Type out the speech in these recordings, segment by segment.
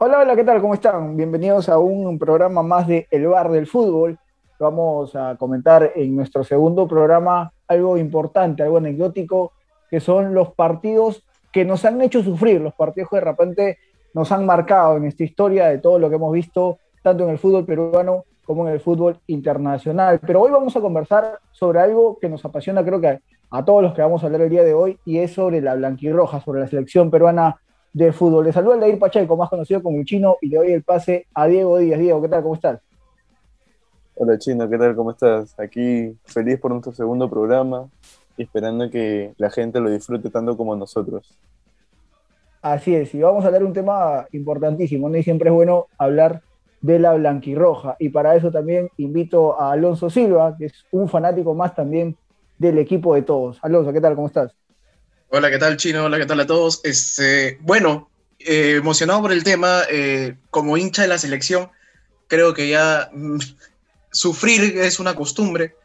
Hola, hola, ¿qué tal? ¿Cómo están? Bienvenidos a un programa más de El Bar del Fútbol. Vamos a comentar en nuestro segundo programa algo importante, algo anecdótico, que son los partidos que nos han hecho sufrir, los partidos que de repente nos han marcado en esta historia de todo lo que hemos visto, tanto en el fútbol peruano como en el fútbol internacional. Pero hoy vamos a conversar sobre algo que nos apasiona, creo que a todos los que vamos a hablar el día de hoy, y es sobre la blanquirroja, sobre la selección peruana de fútbol. Le saludo a Aldair Pacheco, más conocido como el chino, y le doy el pase a Diego Díaz. Diego, ¿qué tal? ¿Cómo estás? Hola chino, ¿qué tal? ¿Cómo estás? Aquí feliz por nuestro segundo programa y esperando que la gente lo disfrute tanto como nosotros. Así es, y vamos a hablar un tema importantísimo, ¿no? Y siempre es bueno hablar de la blanquirroja. Y para eso también invito a Alonso Silva, que es un fanático más también del equipo de todos. Alonso, ¿qué tal? ¿Cómo estás? Hola, ¿qué tal, Chino? Hola, ¿qué tal a todos? Este, bueno, eh, emocionado por el tema, eh, como hincha de la selección, creo que ya mm, sufrir es una costumbre.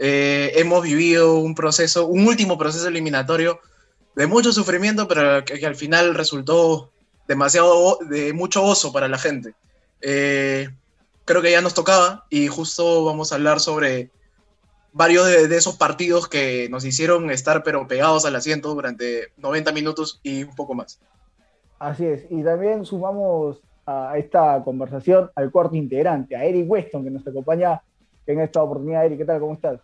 Eh, hemos vivido un proceso, un último proceso eliminatorio de mucho sufrimiento, pero que, al final resultó demasiado de mucho oso para la gente. creo que ya nos tocaba y justo vamos a hablar sobre varios de, esos partidos que nos hicieron estar pero pegados al asiento durante 90 minutos y un poco más. Así es, y también sumamos a esta conversación al cuarto integrante, a Eric Weston, que nos acompaña en esta oportunidad. Eric, ¿qué tal? ¿Cómo estás?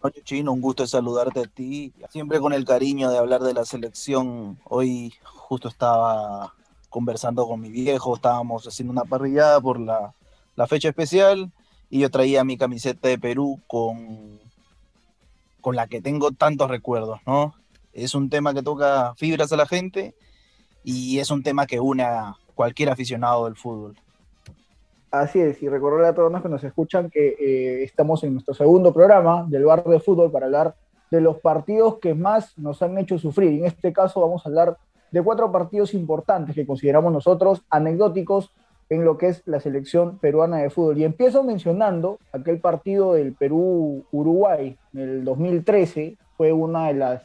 Oye, Chino, un gusto saludarte a ti, siempre con el cariño de hablar de la selección. Hoy justo estaba conversando con mi viejo, estábamos haciendo una parrillada por la, la fecha especial y yo traía mi camiseta de Perú con, con la que tengo tantos recuerdos, ¿no? Es un tema que toca fibras a la gente y es un tema que une a cualquier aficionado del fútbol. Así es, y recordarle a todos los que nos escuchan que eh, estamos en nuestro segundo programa del bar de fútbol para hablar de los partidos que más nos han hecho sufrir. En este caso vamos a hablar de cuatro partidos importantes que consideramos nosotros anecdóticos en lo que es la selección peruana de fútbol. Y empiezo mencionando aquel partido del Perú-Uruguay en el 2013, fue una de las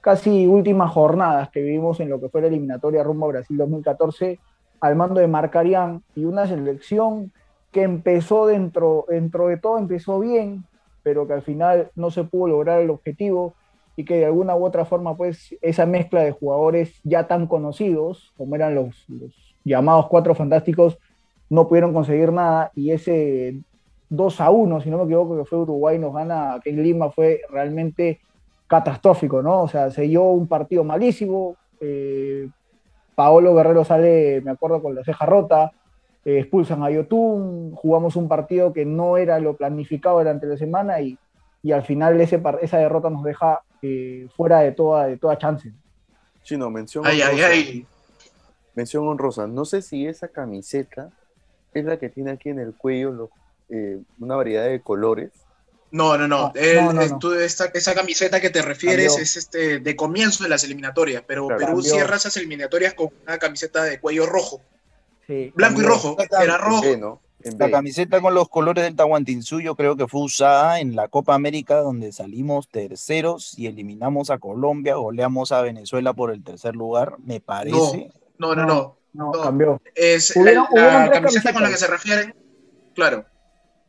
casi últimas jornadas que vivimos en lo que fue la eliminatoria rumbo a Brasil 2014 al mando de Marcarián y una selección que empezó dentro, dentro de todo, empezó bien, pero que al final no se pudo lograr el objetivo y que de alguna u otra forma, pues, esa mezcla de jugadores ya tan conocidos, como eran los llamados Cuatro Fantásticos no pudieron conseguir nada y ese 2 a 1, si no me equivoco, que fue Uruguay, nos gana aquí en Lima, fue realmente catastrófico, ¿no? O sea, se dio un partido malísimo, eh, Paolo Guerrero sale, me acuerdo, con la ceja rota, eh, expulsan a Yotun, jugamos un partido que no era lo planificado durante la semana y, y al final ese, esa derrota nos deja eh, fuera de toda, de toda chance. Chino, mención. Ay, ay, ay mención honrosa, no sé si esa camiseta es la que tiene aquí en el cuello eh, una variedad de colores. No, no, no. esa camiseta que te refieres es este de comienzo de las eliminatorias, pero Perú cierra esas eliminatorias con una camiseta de cuello rojo. Blanco y rojo. Era rojo. La camiseta con los colores del Tahuantinsuyo yo creo que fue usada en la Copa América donde salimos terceros y eliminamos a Colombia, goleamos a Venezuela por el tercer lugar, me parece. No, no, no. No, cambió. Es la, camiseta con la que se refieren. Claro.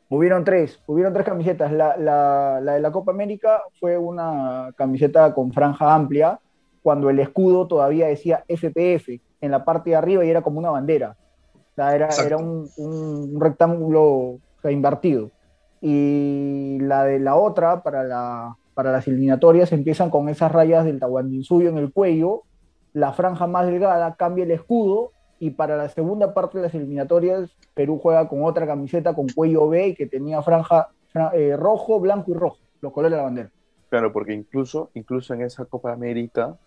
Hubieron tres, hubieron tres camisetas. La, la, la, de la Copa América fue una camiseta con franja amplia, cuando el escudo todavía decía FPF en la parte de arriba y era como una bandera. O sea, era, era un, un, rectángulo invertido. Y la de la otra, para, la, para las eliminatorias, empiezan con esas rayas del Tahuantinsuyo en el cuello la franja más delgada, cambia el escudo y para la segunda parte de las eliminatorias Perú juega con otra camiseta con cuello B que tenía franja eh, rojo, blanco y rojo, los colores de la bandera. Claro, porque incluso, incluso en esa Copa América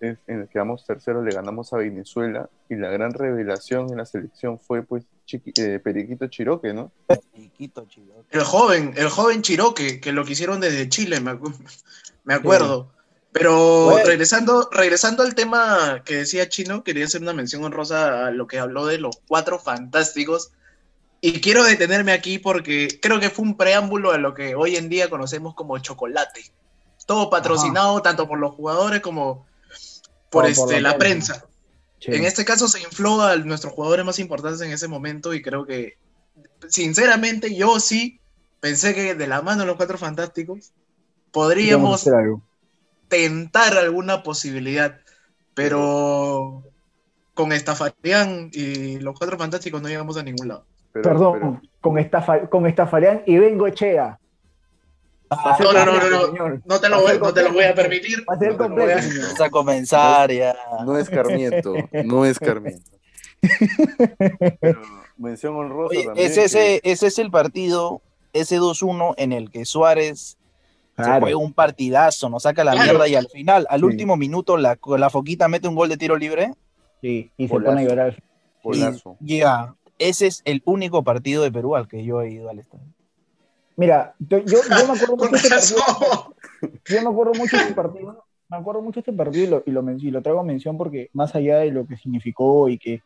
en el que quedamos terceros le ganamos a Venezuela y la gran revelación en la selección fue pues eh, Periquito Chiroque, ¿no? Periquito Chiroque. El joven, el joven Chiroque, que lo quisieron desde Chile, me, acuerdo. Pero regresando, regresando al tema que decía Chino, quería hacer una mención honrosa a lo que habló de los cuatro fantásticos. Y quiero detenerme aquí porque creo que fue un preámbulo a lo que hoy en día conocemos como chocolate. Todo patrocinado tanto por los jugadores como por, este, la, prensa. Sí. En este caso se infló a nuestros jugadores más importantes en ese momento y creo que, sinceramente, yo sí pensé que de la mano de los cuatro fantásticos podríamos hacer algo. Tentar alguna posibilidad, pero con Estafarian y los cuatro fantásticos no llegamos a ningún lado. Pero- Perdón, con, estafa, con Estafarian y Vengo Echea. Va a ser No, no, no, no, no. señor. No te lo voy, no te lo voy a permitir. Va a ser No a-. Vamos a comenzar ya. No es Carmiento, no es Carmiento. Pero mención honrosa Oye, también. es que- ese, ese es el partido, ese 2-1 en el que Suárez se juega un partidazo, nos saca la Claro. mierda y al final, al Sí. último minuto, la, la Foquita mete un gol de tiro libre Sí, y se pone a llorar. Golazo. y ya, ese es el único partido de Perú al que yo he ido al estadio. Mira, yo, yo, me acuerdo mucho de este partido. Yo me acuerdo mucho de este partido. Me acuerdo mucho de este partido y lo, y lo, y lo traigo a mención porque más allá de lo que significó y que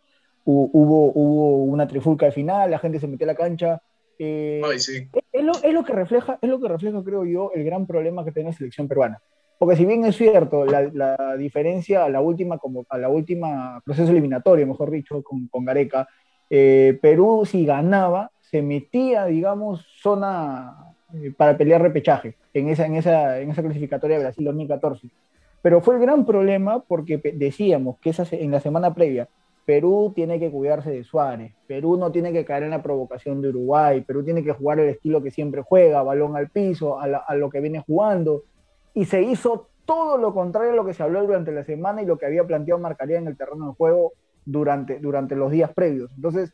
hu- hubo, hubo una trifulca al final, la gente se metió a la cancha. Eh, Ay, sí. es, lo, es lo que refleja, es lo que refleja, creo yo, el gran problema que tiene la selección peruana. Porque si bien es cierto, la, la diferencia a la última, como a la última proceso eliminatorio, mejor dicho, con, con Gareca, eh, Perú si ganaba, se metía, digamos, zona eh, para pelear repechaje en esa, en, esa, en esa clasificatoria de Brasil 2014. Pero fue el gran problema porque decíamos que esa, en la semana previa Perú tiene que cuidarse de Suárez, Perú no tiene que caer en la provocación de Uruguay, Perú tiene que jugar el estilo que siempre juega, balón al piso, a, la- lo que viene jugando, y se hizo todo lo contrario a lo que se habló durante la semana y lo que había planteado Marcaría en el terreno de juego durante, durante los días previos. Entonces,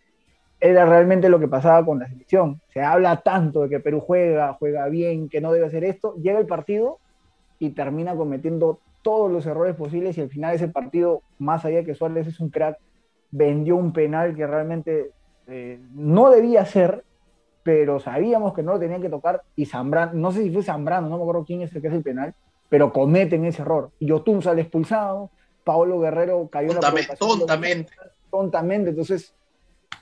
era realmente lo que pasaba con la selección. Se habla tanto de que Perú juega, juega bien, que no debe hacer esto, llega el partido y termina cometiendo todos los errores posibles y al final ese partido, más allá de que Suárez es un crack, vendió un penal que realmente eh, no debía ser, pero sabíamos que no lo tenían que tocar y Zambrano, no sé si fue Zambrano, no me acuerdo quién es el que hace el penal, pero cometen ese error. Yotun sale expulsado, Paolo Guerrero cayó en la Tontamente, tontamente. tontamente, entonces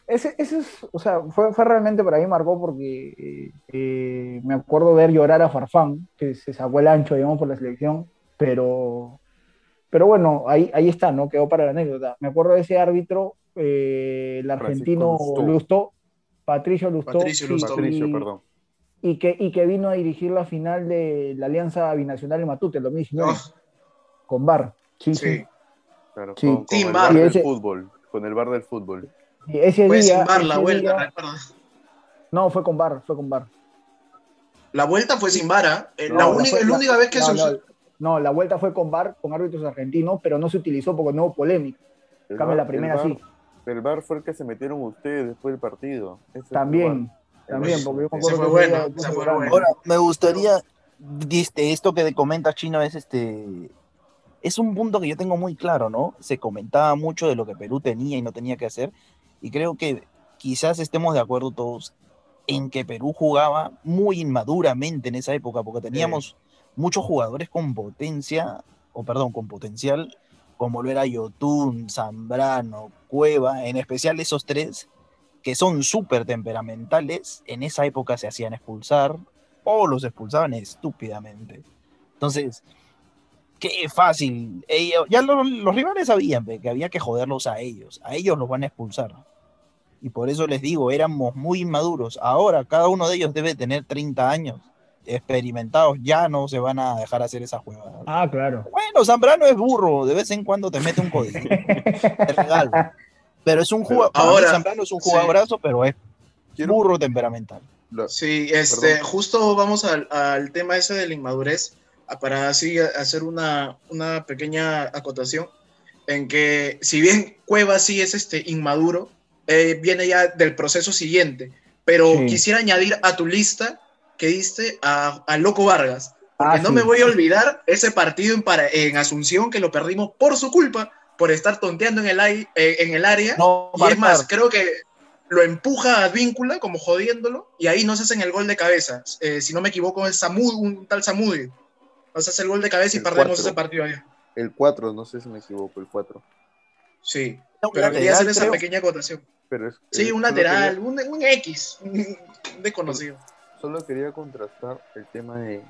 ese, ese es, o sea, fue, fue realmente para mí marcó porque eh, eh, me acuerdo ver llorar a Farfán, que se sacó el ancho, digamos, por la selección, pero, pero bueno, ahí, ahí está, ¿no? Quedó para la anécdota. Me acuerdo de ese árbitro, eh, el argentino Lustó. Lustó, Patricio Lustó, Patricio Lustó. Patricio, y- perdón. y que, y que vino a dirigir la final de la Alianza Binacional en Matute, el 2019, Oh, con Bar. Sí, sí. sí. Claro, Sí. con, el bar. del ese- fútbol. Con el bar del fútbol. Y ese Fue día, sin bar la vuelta, día- no, fue con Bar, fue con Bar. La vuelta fue sin vara. Eh, No, la, la única, fue- la la- única vez que no, se no, usó. No, la vuelta fue con VAR, con árbitros argentinos, pero no se utilizó porque no hubo polémica. El Cambio, VAR- la primera el VAR- sí. El bar fue el que se metieron ustedes después del partido. Ese También, VAR. también, porque yo me Ese acuerdo fue bueno, ese fue bueno. Ahora, me gustaría, diste, esto que comentas, Chino, es este, es un punto que yo tengo muy claro, ¿no? Se comentaba mucho de lo que Perú tenía y no tenía que hacer, y creo que quizás estemos de acuerdo todos en que Perú jugaba muy inmaduramente en esa época, porque teníamos muchos jugadores con potencia, o perdón, con potencial, como lo era Yotun, Zambrano, Cueva, en especial esos tres, que son súper temperamentales, en esa época se hacían expulsar o los expulsaban estúpidamente. Entonces, qué fácil. Ellos, ya lo- los rivales sabían que había que joderlos a ellos. A ellos los van a expulsar. Y por eso les digo, éramos muy inmaduros. Ahora cada uno de ellos debe tener 30 años. Experimentados, ya no se van a dejar hacer esa juega. Ah, claro. Bueno, Zambrano es burro, de vez en cuando te mete un código. te regalo. Pero es un jugador. ahora- Zambrano es un sí. jugadorazo, pero es Quiero- burro temperamental. Sí, este, Perdón. justo vamos al, al tema ese de la inmadurez, para así hacer una, una pequeña acotación, en que si bien Cueva sí es este inmaduro, eh, viene ya del proceso siguiente, pero Sí. quisiera añadir a tu lista que diste a, a Loco Vargas, porque Ah, no sí. me voy a olvidar ese partido en, para- en Asunción que lo perdimos por su culpa, por estar tonteando en el, ai- eh, en el área. No, Y es más, creo que lo empuja a Víncula como jodiéndolo y ahí no se hacen el gol de cabeza. Eh, si no me equivoco, es Samud, un tal Samudio. No se hace el gol de cabeza y El perdemos cuatro. ese partido ahí. El 4, no sé si me equivoco, el 4. Sí, pero quería hacer esa creo. pequeña acotación. Pero es, Sí, un lateral, un, un X, un desconocido. Solo quería contrastar el tema de,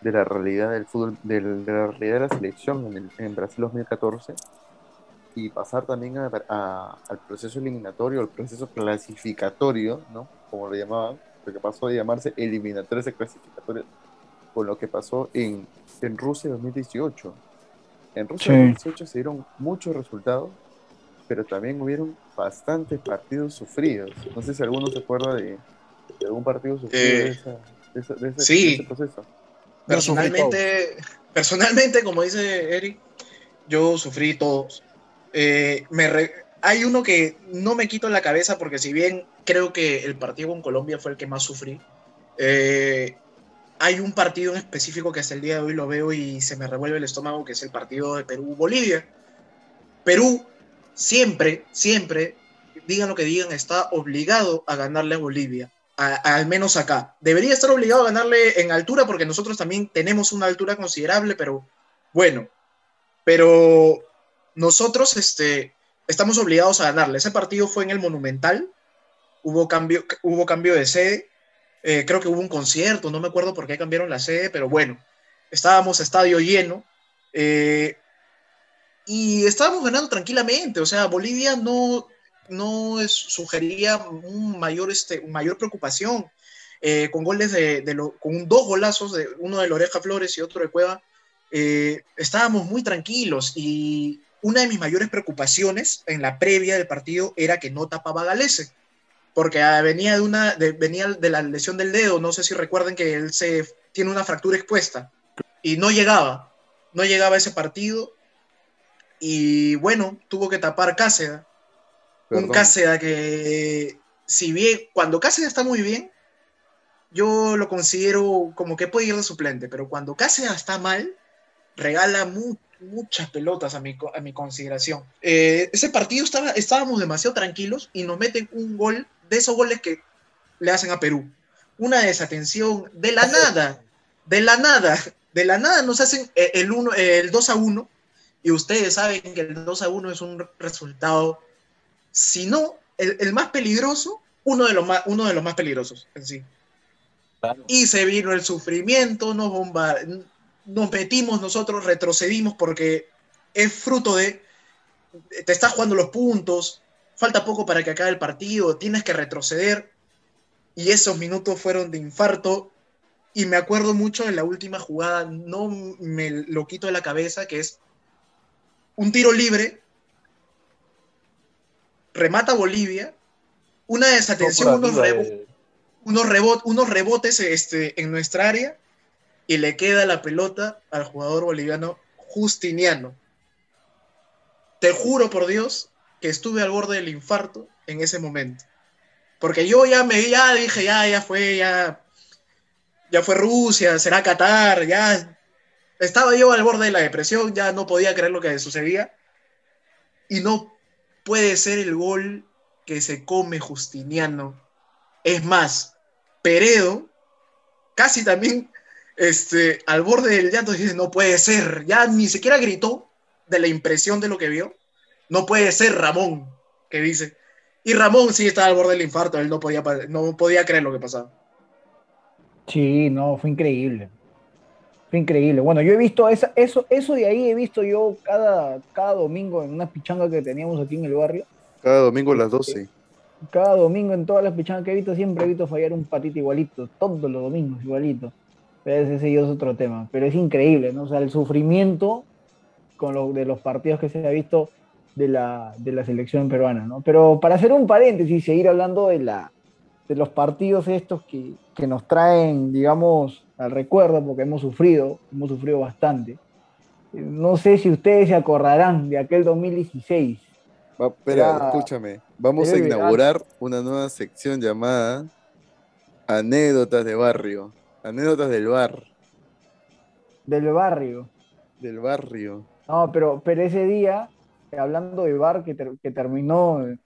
de la realidad del fútbol, del- de la realidad de la selección en, el- en Brasil 2014 y pasar también a- a- al proceso eliminatorio, al proceso clasificatorio, ¿no? Como lo llamaban, porque pasó de llamarse eliminatorios a clasificatorios, con lo que pasó en, en Rusia 2018. En Rusia Sí. 2018 se dieron muchos resultados, pero también hubieron bastantes partidos sufridos. No sé si alguno se acuerda de algún partido sufrido Eh, de, esa- de ese- de ese- sí. de ese proceso. Personalmente, personalmente, como dice Eric, yo sufrí todos. Eh, me re- hay uno que no me quito en la cabeza porque si bien creo que el partido con Colombia fue el que más sufrí, eh, hay un partido en específico que hasta el día de hoy lo veo y se me revuelve el estómago, que es el partido de Perú-Bolivia. Perú siempre, siempre, digan lo que digan, está obligado a ganarle a Bolivia al menos acá. Debería estar obligado a ganarle en altura porque nosotros también tenemos una altura considerable, pero bueno, pero nosotros este, estamos obligados a ganarle. Ese partido fue en el Monumental, hubo cambio, hubo cambio de sede, eh, creo que hubo un concierto, no me acuerdo por qué cambiaron la sede, pero bueno, estábamos estadio lleno. eh, y estábamos ganando tranquilamente, o sea, Bolivia no, no es- sugería un mayor, este, mayor preocupación. eh, con goles de, con dos golazos, de, uno de Loreja Flores y otro de Cueva, eh, estábamos muy tranquilos y una de mis mayores preocupaciones en la previa del partido era que no tapaba Galese, porque ah, venía de, una, venía de la lesión del dedo, no sé si recuerden que él se, tiene una fractura expuesta y no llegaba, no llegaba a ese partido y bueno, tuvo que tapar Cáceres un. Cáceres que, si bien, cuando Cáceres está muy bien, yo lo considero como que puede ir de suplente, pero cuando Cáceres está mal, regala mu- muchas pelotas a mi, a mi consideración. Eh, ese partido estaba, estábamos demasiado tranquilos y nos meten un gol de esos goles que le hacen a Perú. Una desatención de la nada, de la nada, de la nada nos hacen eh, el, uno, el 2 a 1 y ustedes saben que el 2 a 1 es un resultado si no el, el más peligroso, uno de, los más, uno de los más peligrosos en sí. Claro. Y se vino el sufrimiento, nos, bomba, nos metimos nosotros, retrocedimos porque es fruto de, te estás jugando los puntos, falta poco para que acabe el partido, tienes que retroceder. Y esos minutos fueron de infarto. Y me acuerdo mucho de la última jugada, no me lo quito de la cabeza, que es un tiro libre remata Bolivia, una desatención, unos, arriba rebo- de- unos, rebot- unos rebotes este, en nuestra área y le queda la pelota al jugador boliviano Justiniano. Te juro por Dios que estuve al borde del infarto en ese momento. Porque yo ya me ya dije, ya, ya fue, ya, ya fue Rusia, será Qatar, ya estaba yo al borde de la depresión, ya no podía creer lo que sucedía. Y no puede ser el gol que se come Justiniano. Es más, Peredo casi también este, al borde del llanto dice, no puede ser, ya ni siquiera gritó de la impresión de lo que vio. No puede ser Ramón, que dice. Y Ramón sí estaba al borde del infarto, él no podía, no podía creer lo que pasaba. Sí, no, fue increíble. Fue increíble. Bueno, yo he visto esa, eso, eso de ahí he visto yo cada, cada domingo en una pichanga que teníamos aquí en el barrio. Cada domingo a las 12. Cada domingo en todas las pichangas que he visto siempre he visto fallar un patito igualito, todos los domingos igualito. Pero ese es otro tema. Pero es increíble, ¿no? O sea, el sufrimiento con lo de los partidos que se ha visto de la, de la selección peruana, ¿no? Pero para hacer un paréntesis, seguir hablando de, la, de los partidos estos que, que nos traen, digamos, al recuerdo, porque hemos sufrido, hemos sufrido bastante. Eh, No sé si ustedes se acordarán de aquel 2016. Va, espera, Era- escúchame. Vamos a verano. inaugurar una nueva sección llamada Anécdotas de Barrio. Anécdotas del bar. Del barrio. Del barrio. No, pero, pero ese día, hablando de bar que, ter- que terminó en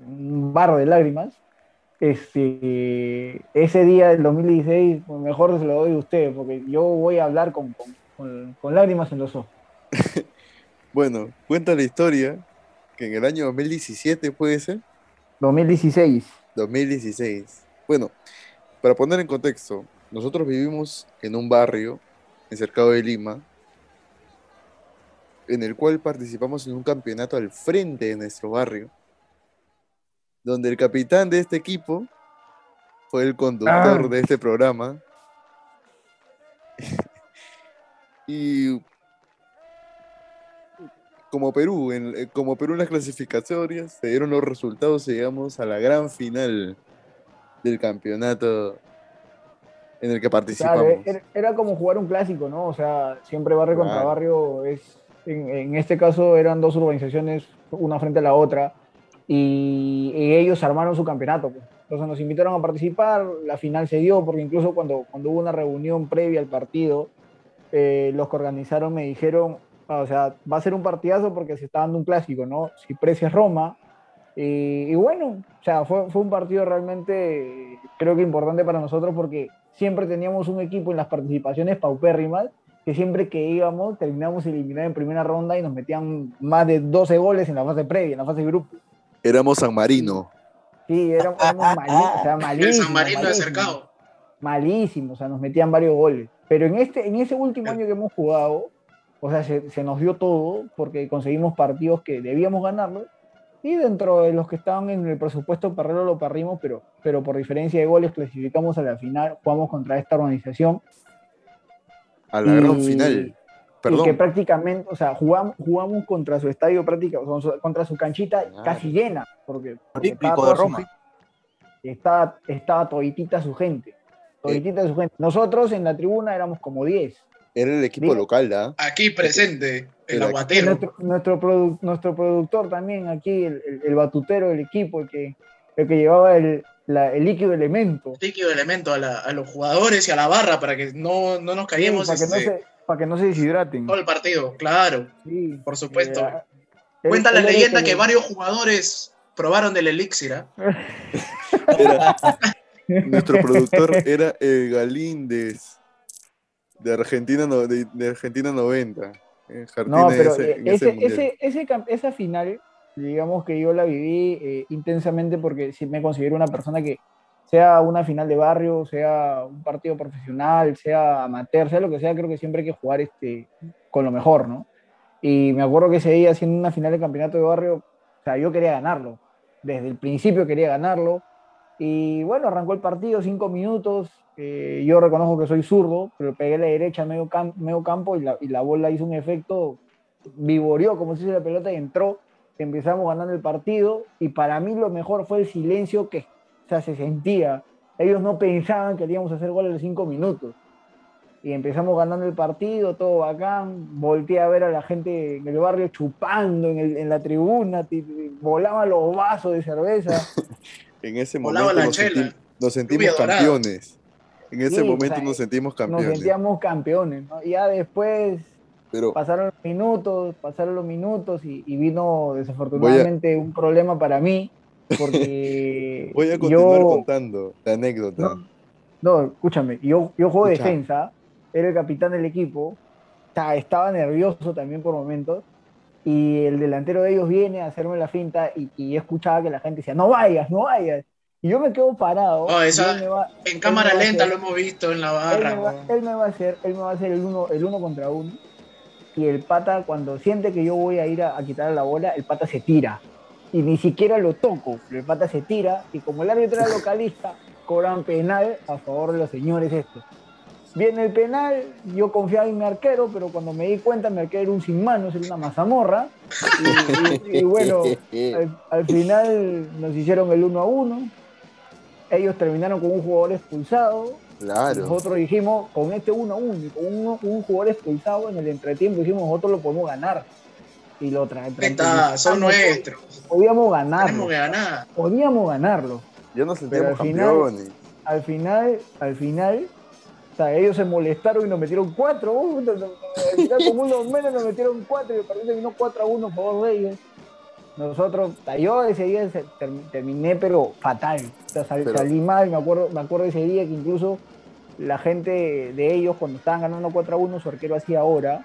un bar de lágrimas, este, ese día del 2016, pues mejor se lo doy a usted, porque yo voy a hablar con, con- con- con lágrimas en los ojos. Bueno, cuenta la historia que en el año 2017 puede ser. 2016. 2016. Bueno, para poner en contexto, nosotros vivimos en un barrio en Cercado de Lima en el cual participamos en un campeonato al frente de nuestro barrio, donde el capitán de este equipo fue el conductor Ah. de este programa. y como Perú, en, eh, como Perú en las clasificatorias, se dieron los resultados y llegamos a la gran final del campeonato en el que participamos. Claro, era, como jugar un clásico, ¿no? O sea, siempre barrio contra barrio es, en, en este caso eran dos urbanizaciones, una frente a la otra, y, ellos armaron su campeonato. pues. Entonces nos invitaron a participar, la final se dio, porque incluso cuando, cuando hubo una reunión previa al partido, eh, los que organizaron me dijeron, ah, o sea, va a ser un partidazo porque se está dando un clásico, ¿no? Si es Roma. Y, bueno, o sea, fue, fue un partido realmente, creo que importante para nosotros porque siempre teníamos un equipo en las participaciones paupérrimas que siempre que íbamos terminamos eliminados en primera ronda y nos metían más de 12 goles en la fase previa, en la fase de grupo. Éramos San Marino. Sí, éramos, éramos malí- o sea, El malísimos. San Marino de malísimos cercado. malísimo, o sea, nos metían varios goles. Pero en, este, en ese último año que hemos jugado, o sea, se, se nos dio todo porque conseguimos partidos que debíamos ganarlos y dentro de los que estaban en el presupuesto Perrero lo parrimos, pero, pero por diferencia de goles clasificamos a la final, jugamos contra esta organización A la gran Y- y que prácticamente, o sea, jugamos, jugamos contra su estadio prácticamente, contra su canchita Claro. casi llena, porque, porque Olímpico estaba de su Roma. estaba, estaba toditita su gente, toditita su gente. Nosotros en la tribuna éramos como 10. Era el equipo local, ¿ah? Aquí presente, el aguatero. nuestro, nuestro, produ- nuestro productor también aquí, el, el- el batutero del equipo, el que, el que llevaba el, la- el líquido elemento. líquido elemento a, la- a los jugadores y a la barra para que no, no nos caigamos para, que no este, se, para que no se deshidraten. todo el partido. Claro, Sí, por supuesto. eh, él- Cuenta la leyenda que varios jugadores probaron del elixir. ¿ah? Era- nuestro productor era el Galíndez de Argentina, no- de, de Argentina 90. en Argentina No, pero ese- eh, esa final, digamos que yo la viví eh, intensamente porque sí me considero una persona que, sea una final de barrio, sea un partido profesional, sea amateur, sea lo que sea, creo que siempre hay que jugar este, con lo mejor, ¿no? Y me acuerdo que ese día, haciendo una final de campeonato de barrio, o sea, yo quería ganarlo. Desde el principio quería ganarlo. Y bueno, arrancó el partido, cinco minutos. eh, yo reconozco que soy zurdo, pero pegué la derecha medio, cam- medio campo y la, bola hizo un efecto, vivoreó como si hizo la pelota y entró. Empezamos ganando el partido y para mí lo mejor fue el silencio que o sea, se sentía. Ellos no pensaban que íbamos a hacer gol en los cinco minutos. Y empezamos ganando el partido, todo bacán. Volteé a ver a la gente en el barrio chupando en, el- en la tribuna, volaban los vasos de cerveza. En ese momento nos, senti- nos sentimos dorada. campeones. En ese Sí, o momento sea, nos sentimos Nos campeones. sentíamos campeones. ¿no? Y ya después Pero pasaron los minutos, pasaron los minutos y, y vino desafortunadamente un problema para mí. Porque voy a continuar yo, contando la anécdota. No, no, escúchame, yo, yo juego Escucha. defensa, era el capitán del equipo, ta- estaba nervioso también por momentos, y el delantero de ellos viene a hacerme la finta y, escuchaba que la gente decía, no vayas, no vayas. Y yo me quedo parado. Oh, y esa- él me va- En cámara me lenta hacer- lo hemos visto en la él barra. me, va, weón. él me va a hacer, él me va a hacer el uno, el uno contra uno. Y el pata, cuando siente que yo voy a ir a, a quitar la bola, el pata se tira. Y ni siquiera lo toco, pero el pata se tira. Y como el árbitro era localista, cobran penal a favor de los señores estos. Viene el penal, yo confiaba en mi arquero, pero cuando me di cuenta, mi arquero era un sin manos, era una mazamorra. Y, y- y bueno, al, al final nos hicieron el 1 a 1. Ellos terminaron con un jugador expulsado. claro. Nosotros dijimos, con este 1 a 1 y con un, un jugador expulsado en el entretiempo, dijimos, nosotros lo podemos ganar. Y lo tra- tra- Está, son nuestros. Podíamos Tenemos ganarlo. que ganar. Podíamos ganarlo. Ya nos Pero sentimos al final-. Al final, al final, o sea, ellos se molestaron y nos metieron cuatro. Uh, no- no- al final, como uno menos nos metieron cuatro y el partido terminó 4 a 1 a favor de ellos. Nosotros, yo ese día terminé, pero fatal. O sea, sal- Pero- salí mal, me acuerdo, me acuerdo ese día que incluso la gente de ellos, cuando estaban ganando 4 a 1, su arquero hacía hora.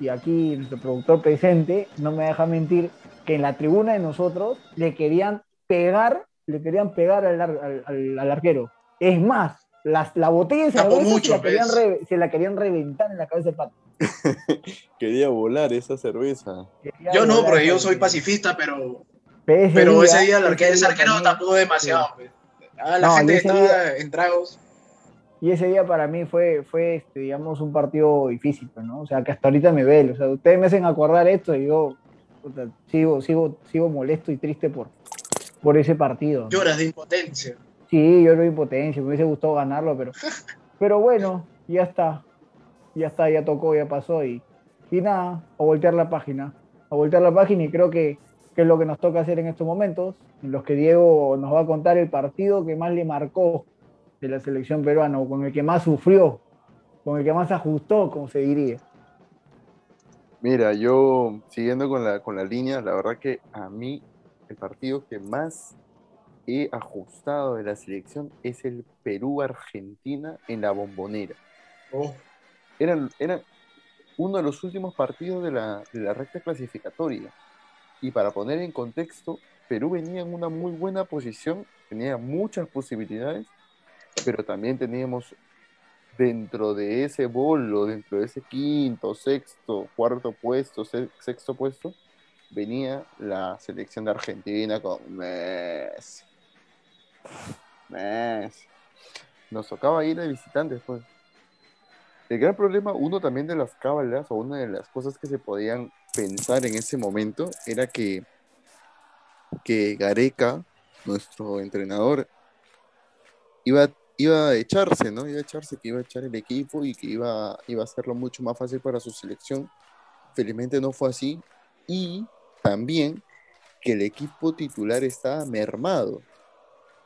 Y aquí nuestro productor presente no me deja mentir que en la tribuna de nosotros le querían pegar, le querían pegar al, ar- al- al- al arquero. Es más, las- la botella de Tapó cerveza mucho, se, la querían pues. re- se la querían reventar en la cabeza del pato. Quería volar esa cerveza. Quería Yo no, porque yo soy pacifista, pero, Pero pero ese día el arquero, arquero tapó demasiado. pues. Ah, la No, gente estaba día- en tragos. Y ese día para mí fue, fue este, digamos, un partido difícil, ¿no? O sea, que hasta ahorita me ve. O sea, ustedes me hacen acordar esto y yo sigo, sigo, sigo molesto y triste por, por ese partido. ¿no? Lloras de impotencia. Sí, yo lo impotencia, me hubiese gustado ganarlo, pero, pero bueno, ya está. Ya está, ya tocó, ya pasó y, y nada, a voltear la página. A voltear la página y creo que, que es lo que nos toca hacer en estos momentos, en los que Diego nos va a contar el partido que más le marcó de la selección peruana, o con el que más sufrió, con el que más ajustó, como se diría. Mira, yo siguiendo con la, con la línea, la verdad que a mí el partido que más he ajustado de la selección es el Perú-Argentina en la bombonera. Oh, Era, era uno de los últimos partidos de la, de la recta clasificatoria. Y para poner en contexto, Perú venía en una muy buena posición, tenía muchas posibilidades, pero también teníamos dentro de ese bolo, dentro de ese quinto, sexto, cuarto puesto, se- sexto puesto, venía la selección de Argentina con Messi. Messi. Nos tocaba ir de visitantes, pues. El gran problema, uno también de las cábalas, o una de las cosas que se podían pensar en ese momento, era que, que Gareca, nuestro entrenador, iba, iba a echarse, ¿no? Iba a echarse, que iba a echar el equipo y que iba, iba a hacerlo mucho más fácil para su selección. Felizmente no fue así. Y también que el equipo titular estaba mermado,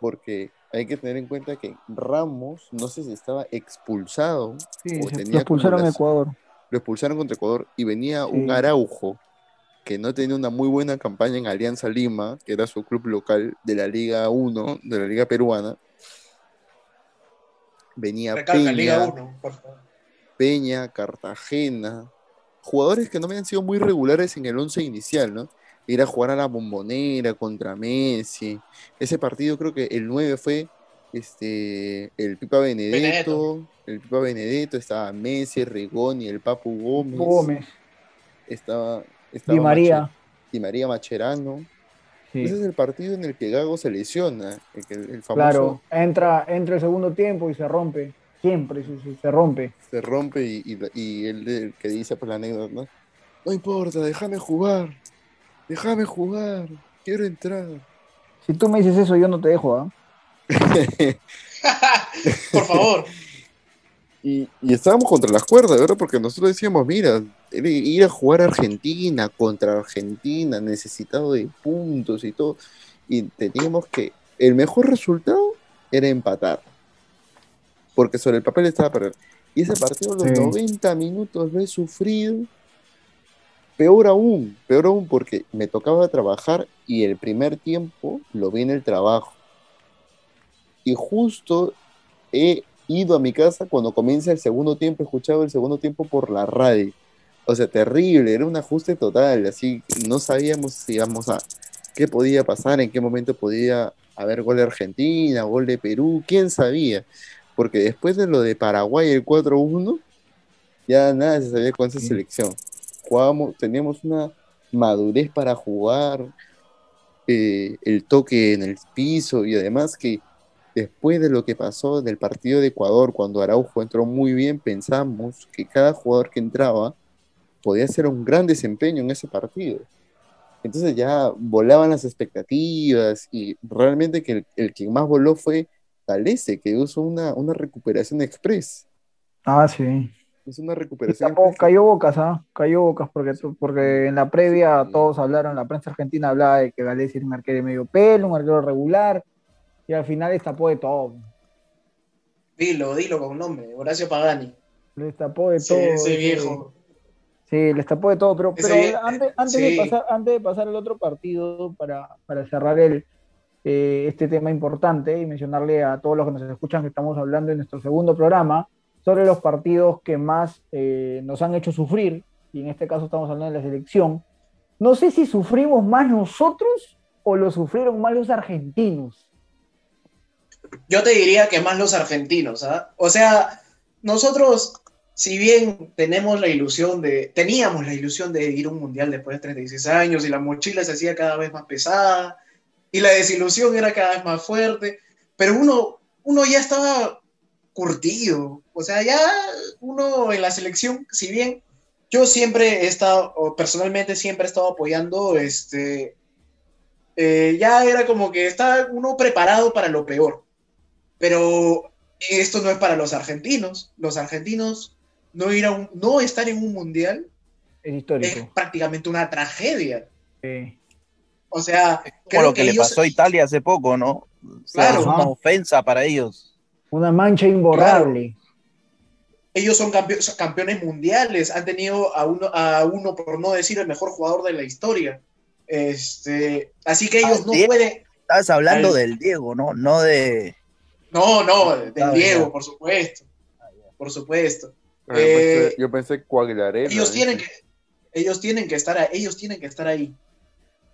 porque hay que tener en cuenta que Ramos, no sé si estaba expulsado Sí, o tenía lo expulsaron a acumulación- Ecuador. lo expulsaron contra Ecuador y venía Sí. un Araujo que no tenía una muy buena campaña en Alianza Lima, que era su club local de la Liga 1, de la Liga Peruana. Venía recalca, Liga Peña, 1, por favor. Peña, Cartagena, jugadores que no habían sido muy regulares en el once inicial, ¿no? Ir a jugar a la bombonera contra Messi. Ese partido creo que el 9 fue este, el Pipa Benedetto, Benedetto. el Pipa Benedetto, estaba Messi, Rigoni, el Papu Gómez, Gómez, estaba, estaba Di María. Mache- Di María Macherano. Sí. Ese es el partido en el que Gago se lesiona, el, que- el famoso Claro, entra, entra el segundo tiempo y se rompe. Siempre se, se- se rompe. se rompe y, y, y él el que dice por la anécdota, ¿no? No importa, déjame jugar, déjame jugar, quiero entrar. Si tú me dices eso, yo no te dejo, ¿ah? por favor. Y, y estábamos contra las cuerdas, ¿verdad? Porque nosotros decíamos, mira, ir- a jugar a Argentina contra Argentina, necesitado de puntos y todo, y teníamos que, el mejor resultado era empatar, porque sobre el papel estaba perder. Y ese partido, los Sí. 90 minutos lo he sufrido. Peor aún, peor aún porque me tocaba trabajar y el primer tiempo lo vi en el trabajo. Y justo he ido a mi casa cuando comienza el segundo tiempo, he escuchado el segundo tiempo por la radio. O sea, terrible, era un ajuste total, así no sabíamos si íbamos a qué podía pasar, en qué momento podía haber gol de Argentina, gol de Perú, quién sabía. Porque después de lo de Paraguay, el 4-1, ya nada se sabía con esa selección. Jugábamos, teníamos una madurez para jugar, eh, el toque en el piso y además que después de lo que pasó del partido de Ecuador, cuando Araujo entró muy bien, pensamos que cada jugador que entraba podía hacer un gran desempeño en ese partido. Entonces ya volaban las expectativas y realmente que el, el que más voló fue Galese, que usó una, una recuperación express. Ah, sí. Es una Y recuperación tampoco cayó bocas, ¿ah? Cayó bocas porque, porque en la previa todos hablaron, la prensa argentina hablaba de que Galés era un arquero medio pelo, un arquero regular, y al final destapó de todo. Dilo, dilo con nombre. Horacio Pagani. Le destapó de Sí, todo. ese ese- viejo. Sí, le destapó de todo, pero, antes, antes, sí. de pasar, antes de pasar al otro partido, para, para cerrar el, eh, este tema importante y mencionarle a todos los que nos escuchan que estamos hablando en nuestro segundo programa sobre los partidos que más eh, nos han hecho sufrir, y en este caso estamos hablando de la selección. No sé si sufrimos más nosotros o lo sufrieron más los argentinos. Yo te diría que más los argentinos, ¿ah? O sea, nosotros si bien tenemos la ilusión de, teníamos la ilusión de ir a un mundial después de 36 años y la mochila se hacía cada vez más pesada y la desilusión era cada vez más fuerte, pero uno, uno ya estaba curtido, o sea, ya uno en la selección, si bien yo siempre he estado, personalmente siempre he estado apoyando, este, eh, ya era como que estaba uno preparado para lo peor, pero esto no es para los argentinos, los argentinos no, ir a no estar en un mundial es, histórico. es prácticamente una tragedia. O sea, como lo que, le pasó a Italia hace poco, ¿no? claro. Es una ofensa para ellos. Una mancha imborrable. Ellos son campeones mundiales, han tenido a uno, a uno, por no decir, el mejor jugador de la historia. Este, así que ellos ah, no pueden. Estás hablando del Diego, ¿no? No de. No, no, del Diego, por supuesto. Por supuesto. Ah, eh, yo pensé, yo Ellos tienen que, ellos tienen que estar, ellos tienen que estar ahí.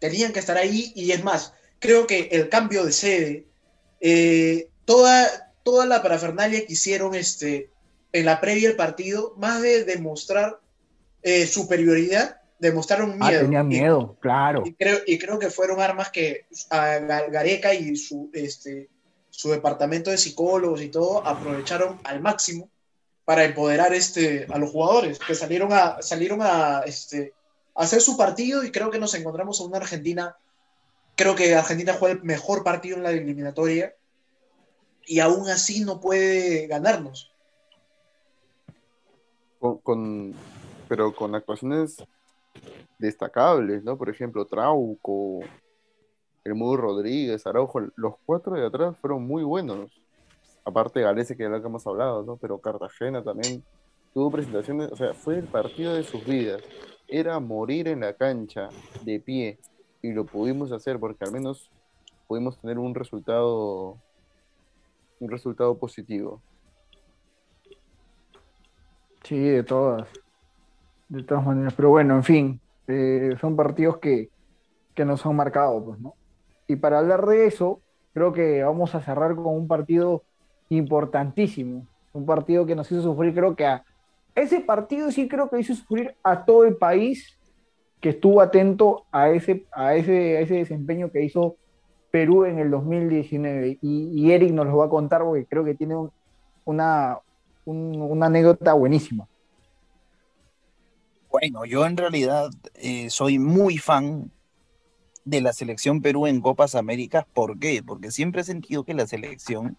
Tenían que estar ahí y es más, creo que el cambio de sede, eh, toda, toda la parafernalia que hicieron este, en la previa del partido, más de demostrar eh, superioridad, demostraron ah, miedo. Ah, tenían miedo, claro. Y creo, y creo que fueron armas que a Gareca y su, este, su departamento de psicólogos y todo aprovecharon al máximo para empoderar este, a los jugadores que salieron a, salieron a, este, hacer su partido y creo que nos encontramos en una Argentina, creo que Argentina juega el mejor partido en la eliminatoria y aún así no puede ganarnos. Con, pero con actuaciones destacables, ¿no? Por ejemplo, Trauco, el Mudo Rodríguez, Araujo, los cuatro de atrás fueron muy buenos aparte Galese, que es lo que hemos hablado, ¿no? Pero Cartagena también tuvo presentaciones, o sea, fue el partido de sus vidas. Era morir en la cancha, de pie, y lo pudimos hacer porque al menos pudimos tener un resultado, un resultado positivo. Sí, de todas, de todas maneras. Pero bueno, en fin, eh, son partidos que, que nos han marcado, pues, ¿no? Y para hablar de eso, creo que vamos a cerrar con un partido importantísimo. Un partido que nos hizo sufrir, creo que a ese partido sí creo que hizo sufrir a todo el país que estuvo atento a ese, a ese, ese desempeño que hizo Perú en el 2019. Y, Eric nos lo va a contar porque creo que tiene una, una anécdota buenísima. Bueno, yo en realidad eh, soy muy fan de la selección Perú en Copas Américas. ¿Por qué? Porque siempre he sentido que la selección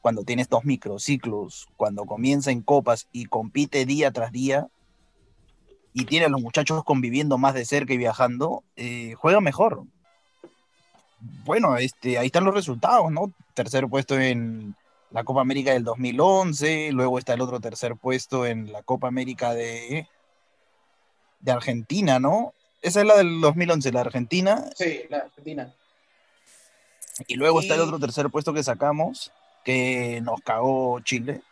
cuando tienes dos microciclos, cuando comienza en copas y compite día tras día, y tiene a los muchachos conviviendo más de cerca y viajando, eh, juega mejor. Bueno, este, ahí están los resultados, ¿no? Tercer puesto en la Copa América del 2011, luego está el otro tercer puesto en la Copa América de, de Argentina, ¿no? Esa es la del 2011, la Argentina. Sí, la Argentina. Y luego está el otro tercer puesto que sacamos, que nos cagó Chile.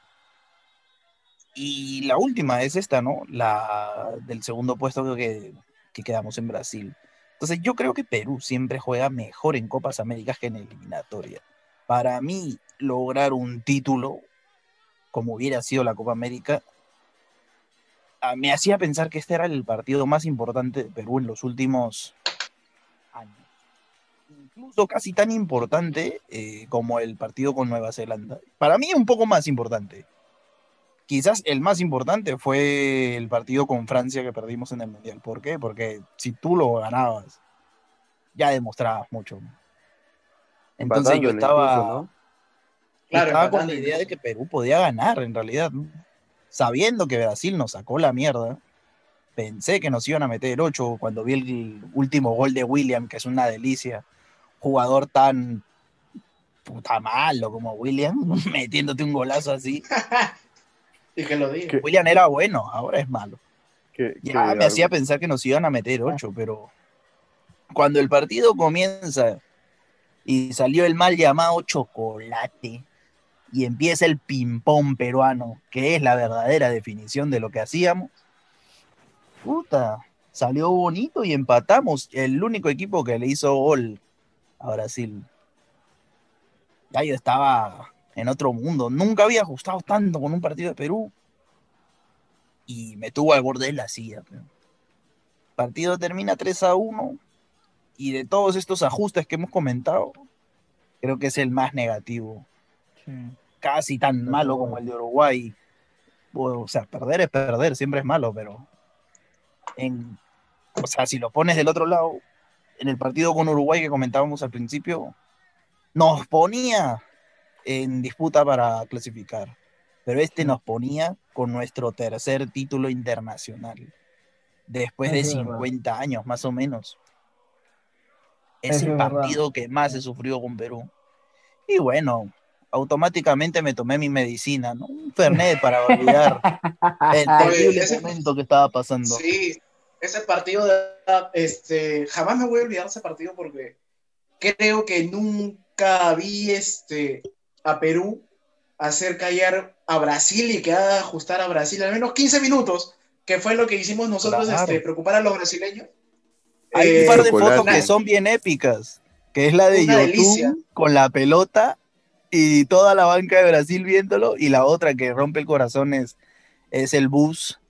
Y la última es esta, ¿no? La del segundo puesto que, que quedamos en Brasil. Entonces yo creo que Perú siempre juega mejor en Copas Américas que en eliminatoria. Para mí, lograr un título, como hubiera sido la Copa América, me hacía pensar que este era el partido más importante de Perú en los últimos incluso casi tan importante eh, como el partido con Nueva Zelanda. Para mí un poco más importante. Quizás el más importante fue el partido con Francia que perdimos en el Mundial. ¿Por qué? Porque si tú lo ganabas, ya demostrabas mucho. Entonces yo estaba, estaba con la idea de que Perú podía ganar en realidad. Sabiendo que Brasil nos sacó la mierda, pensé que nos iban a meter 8 cuando vi el último gol de William, que es una delicia jugador tan puta malo como William, metiéndote un golazo así. y que lo diga. William era bueno, ahora es malo. ya me hacía pensar que nos iban a meter ocho, pero cuando el partido comienza y salió el mal llamado chocolate y empieza el ping-pong peruano, que es la verdadera definición de lo que hacíamos, puta, salió bonito y empatamos. El único equipo que le hizo gol a Brasil. Ya yo estaba en otro mundo. Nunca había ajustado tanto con un partido de Perú. y me tuvo al borde de la silla. El partido termina 3 a 1 y de todos estos ajustes que hemos comentado, creo que es el más negativo. Casi tan malo como el de Uruguay. O sea, perder es perder, siempre es malo, pero en, o sea, si lo pones del otro lado, en el partido con Uruguay que comentábamos al principio, nos ponía en disputa para clasificar, pero este nos ponía con nuestro tercer título internacional, después de 50 años más o menos. Es el partido que más he sufrido con Perú. Y bueno, automáticamente me tomé mi medicina, ¿no? Un Fernet para olvidar el terrible momento que estaba pasando. Sí, ese partido, este, jamás me voy a olvidar ese partido porque creo que nunca vi este, a Perú hacer callar a Brasil y que haga ajustar a Brasil al menos 15 minutos, que fue lo que hicimos nosotros, este, preocupar a los brasileños. Hay un eh, par de fotos que son bien épicas, que es la de YouTube con la pelota y toda la banca de Brasil viéndolo, y la otra que rompe el corazón es, es el bus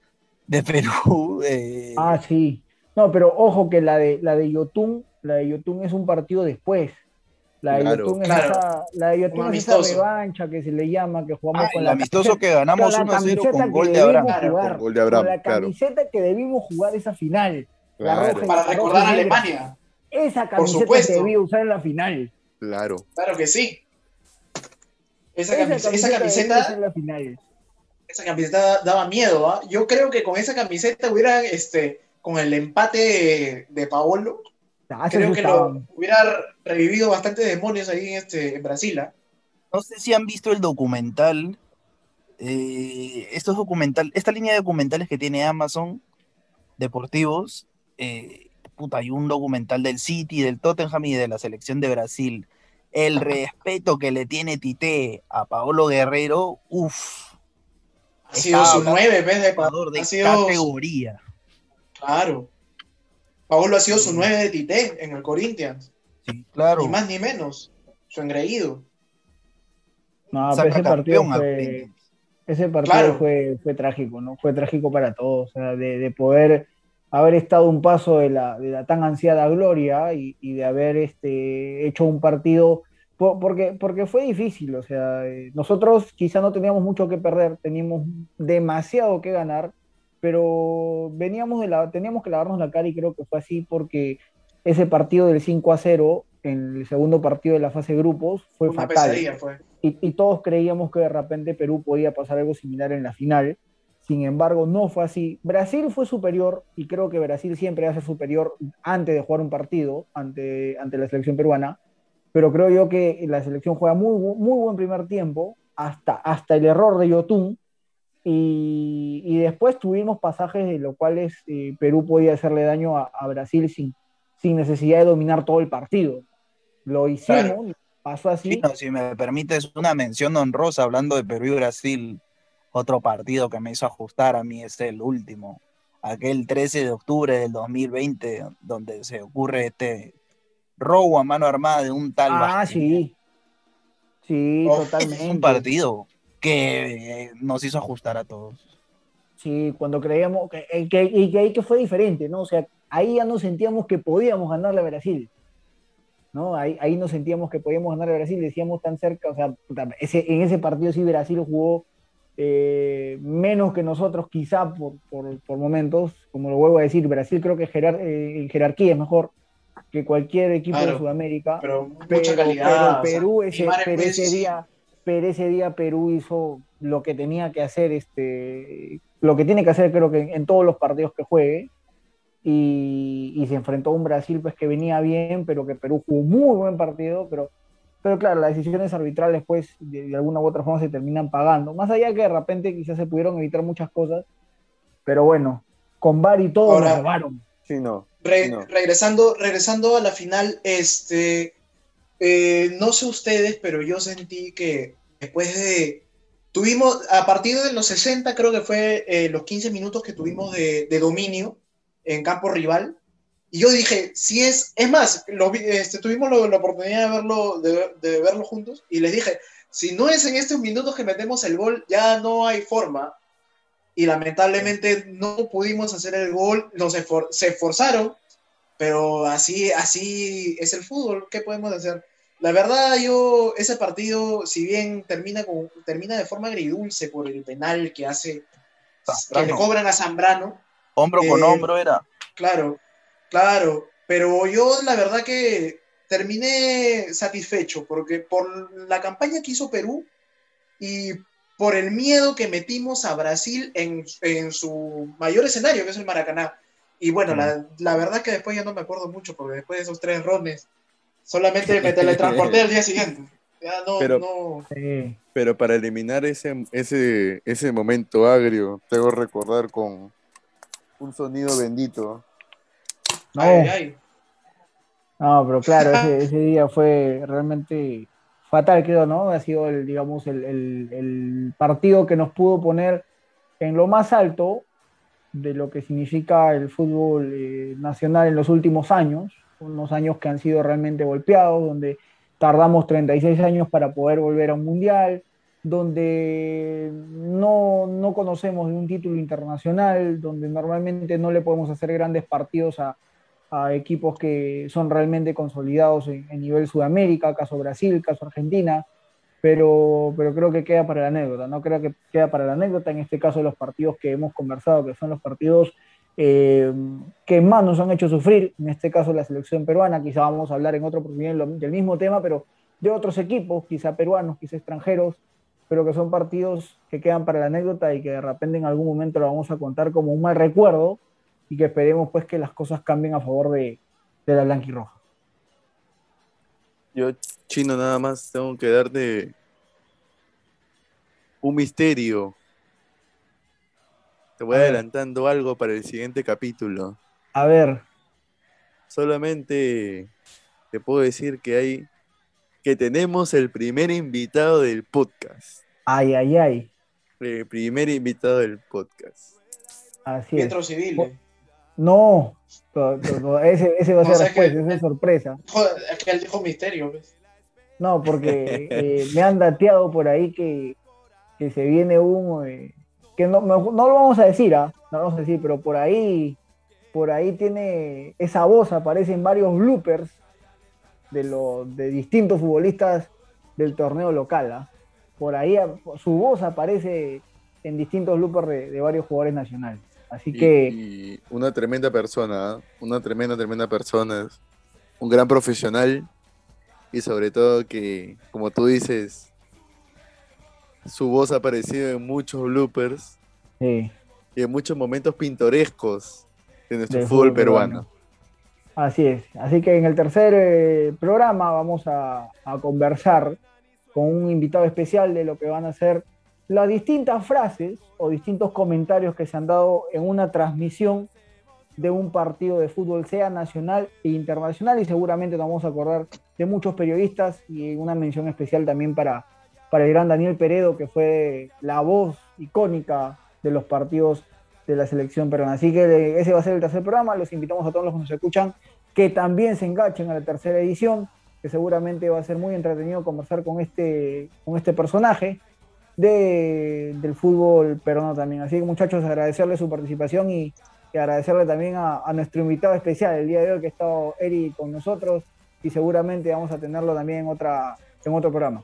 de Perú. Ah, sí. No, pero ojo que la de la de Yotun, la de Yotun es un partido después. La de Yotun es, esa, la de Yotun es esa revancha que se le llama, que jugamos ah, con el la amistoso que ganamos 1-0 con gol de Abraham. gol de Abraham, con la camiseta que debimos jugar esa final. Para recordar a Alemania. Esa camiseta se debía usar en la final. Claro. Claro que sí. Esa, camiseta, esa camiseta esa daba miedo. ¿ah? Yo creo que con esa camiseta hubiera, este, con el empate de, Paolo, ah, creo que lo, hubiera revivido bastante demonios ahí en, este, en Brasil. ¿ah? No sé si han visto el documental. Eh, estos documental, esta línea de documentales que tiene Amazon deportivos, eh, puta, hay un documental del City, del Tottenham y de la selección de Brasil. El respeto que le tiene Tite a Paolo Guerrero, uff, ha sido su nueve, ¿ves? De, de sido, categoría. Claro. Paolo ha sido su nueve de Tite en el Corinthians. Sí, claro. Ni más ni menos. Su engreído. No, ese partido fue, ese partido fue, fue, trágico, ¿no? Fue trágico para todos. O sea, de, de poder haber estado un paso de la, de la tan ansiada gloria y, y, de haber este, hecho un partido porque, porque fue difícil, o sea, eh, nosotros quizá no teníamos mucho que perder, teníamos demasiado que ganar, pero veníamos de la, teníamos que lavarnos la cara y creo que fue así porque ese partido del 5 a 0, en el segundo partido de la fase de grupos, fue fatal. Y, y, todos creíamos que de repente Perú podía pasar algo similar en la final. Sin embargo, no fue así. Brasil fue superior y creo que Brasil siempre hace superior antes de jugar un partido ante, ante la selección peruana pero creo yo que la selección juega muy, muy buen primer tiempo, hasta, hasta el error de Yotun, y, y después tuvimos pasajes de los cuales eh, Perú podía hacerle daño a, Brasil sin, sin necesidad de dominar todo el partido. Lo hicimos, pasó así. si me permites una mención honrosa hablando de Perú y Brasil, otro partido que me hizo ajustar a mí es el último, aquel 13 de octubre del 2020, donde se ocurre este robo a mano armada de un tal. Ah, sí. Sí, totalmente. Es un partido que nos hizo ajustar a todos. Sí, cuando creíamos que, eh, que, y que ahí que fue diferente, ¿no? O sea, ahí ya nos sentíamos que podíamos ganarle a Brasil. ¿no? Ahí, ahí nos sentíamos que podíamos ganarle a Brasil, decíamos tan cerca, o sea, ese, en ese partido sí Brasil jugó eh, menos que nosotros quizá por, por, por, momentos, como lo vuelvo a decir, Brasil creo que jerar, eh, en jerarquía es mejor, que cualquier equipo de Sudamérica. Pero, mucha calidad, Perú, ese, día, pero ese día Perú hizo lo que tenía que hacer, este, lo que tiene que hacer creo que en, todos los partidos que juegue. Y, se enfrentó a un Brasil pues que venía bien, pero que Perú jugó muy buen partido, pero, pero claro, las decisiones arbitrales pues de, alguna u otra forma se terminan pagando. Más allá que de repente quizás se pudieron evitar muchas cosas, pero bueno, con VAR y todo Ahora, robaron. Sí, no regresando, regresando a la final, este, eh, no sé ustedes, pero yo sentí que después de... Tuvimos, a partir de los 60, creo que fue eh, los 15 minutos que tuvimos de, dominio en campo rival, y yo dije, si es, es más, lo, este, tuvimos la oportunidad de verlo, de, de, verlo juntos, y les dije, si no es en estos minutos que metemos el gol, ya no hay forma. Y lamentablemente no pudimos hacer el gol, nos se esforzaron, pero así, así es el fútbol, ¿qué podemos hacer? La verdad, yo, ese partido, si bien termina, con, termina de forma agridulce por el penal que hace, que le cobran a Zambrano. Hombro con eh, hombro era. Claro, claro, pero yo la verdad que terminé satisfecho, porque por la campaña que hizo Perú y por el miedo que metimos a Brasil en, en su mayor escenario, que es el Maracaná. Y bueno, la, la, verdad que después ya no me acuerdo mucho, porque después de esos tres rones, solamente me teletransporté al día siguiente. Ya no, pero, no. pero para eliminar ese, ese, ese momento agrio, tengo que recordar con un sonido bendito. No, no pero claro, ese, ese día fue realmente fatal, creo, ¿no? Ha sido, el, digamos, el, el, partido que nos pudo poner en lo más alto de lo que significa el fútbol eh, nacional en los últimos años, unos años que han sido realmente golpeados, donde tardamos 36 años para poder volver a un mundial, donde no, no conocemos de un título internacional, donde normalmente no le podemos hacer grandes partidos a, a equipos que son realmente consolidados en, nivel Sudamérica, caso Brasil, caso Argentina, pero, pero creo que queda para la anécdota, ¿no? Creo que queda para la anécdota, en este caso los partidos que hemos conversado, que son los partidos eh, que más nos han hecho sufrir, en este caso la selección peruana, quizá vamos a hablar en otro oportunidad del mismo tema, pero de otros equipos, quizá peruanos, quizá extranjeros, pero que son partidos que quedan para la anécdota y que de repente en algún momento lo vamos a contar como un mal recuerdo, y que esperemos pues que las cosas cambien a favor de, de la blanca y roja. Yo, chino, nada más tengo que darte un misterio. Te voy adelantando algo para el siguiente capítulo. A ver. Solamente te puedo decir que hay que tenemos el primer invitado del podcast. Ay, ay, ay. El primer invitado del podcast. Así Pietro Civil. No, ese, ese, va a ser después, esa es sorpresa. Es que él dijo misterio. ¿ves? No, porque eh, me han dateado por ahí que, que se viene un... Eh, que no, no, lo vamos a decir, ¿ah? No lo vamos a decir, pero por ahí, por ahí tiene esa voz, aparecen varios bloopers de, los de distintos futbolistas del torneo local. ¿ah? Por ahí su voz aparece en distintos bloopers de varios jugadores nacionales. Así que... una tremenda persona, una tremenda, tremenda persona, un gran profesional y sobre todo que, como tú dices, su voz ha aparecido en muchos bloopers y en muchos momentos pintorescos de nuestro fútbol, peruano. Así es. Así que en el tercer eh, programa vamos a, a, conversar con un invitado especial de lo que van a ser las distintas frases o distintos comentarios que se han dado en una transmisión de un partido de fútbol, sea nacional e internacional, y seguramente nos vamos a acordar de muchos periodistas y una mención especial también para, para el gran Daniel Peredo, que fue la voz icónica de los partidos de la selección peruana. Así que ese va a ser el tercer programa, los invitamos a todos los que nos escuchan que también se enganchen a la tercera edición, que seguramente va a ser muy entretenido conversar con este, con este personaje, de, del fútbol peruano también. Así que muchachos, agradecerle su participación y, agradecerle también a, nuestro invitado especial el día de hoy que ha estado Eri con nosotros y seguramente vamos a tenerlo también en, otra, en otro programa.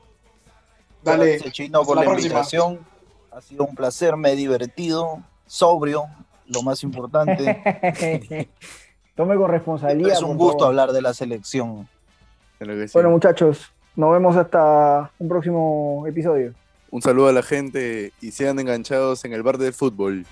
Dale, Chino, por la, invitación. Ha sido un placer, me he divertido, sobrio, lo más importante. Tome con responsabilidad. Es un gusto hablar de la selección. Bueno, muchachos, nos vemos hasta un próximo episodio. Un saludo a la gente y sean enganchados en el bar del fútbol.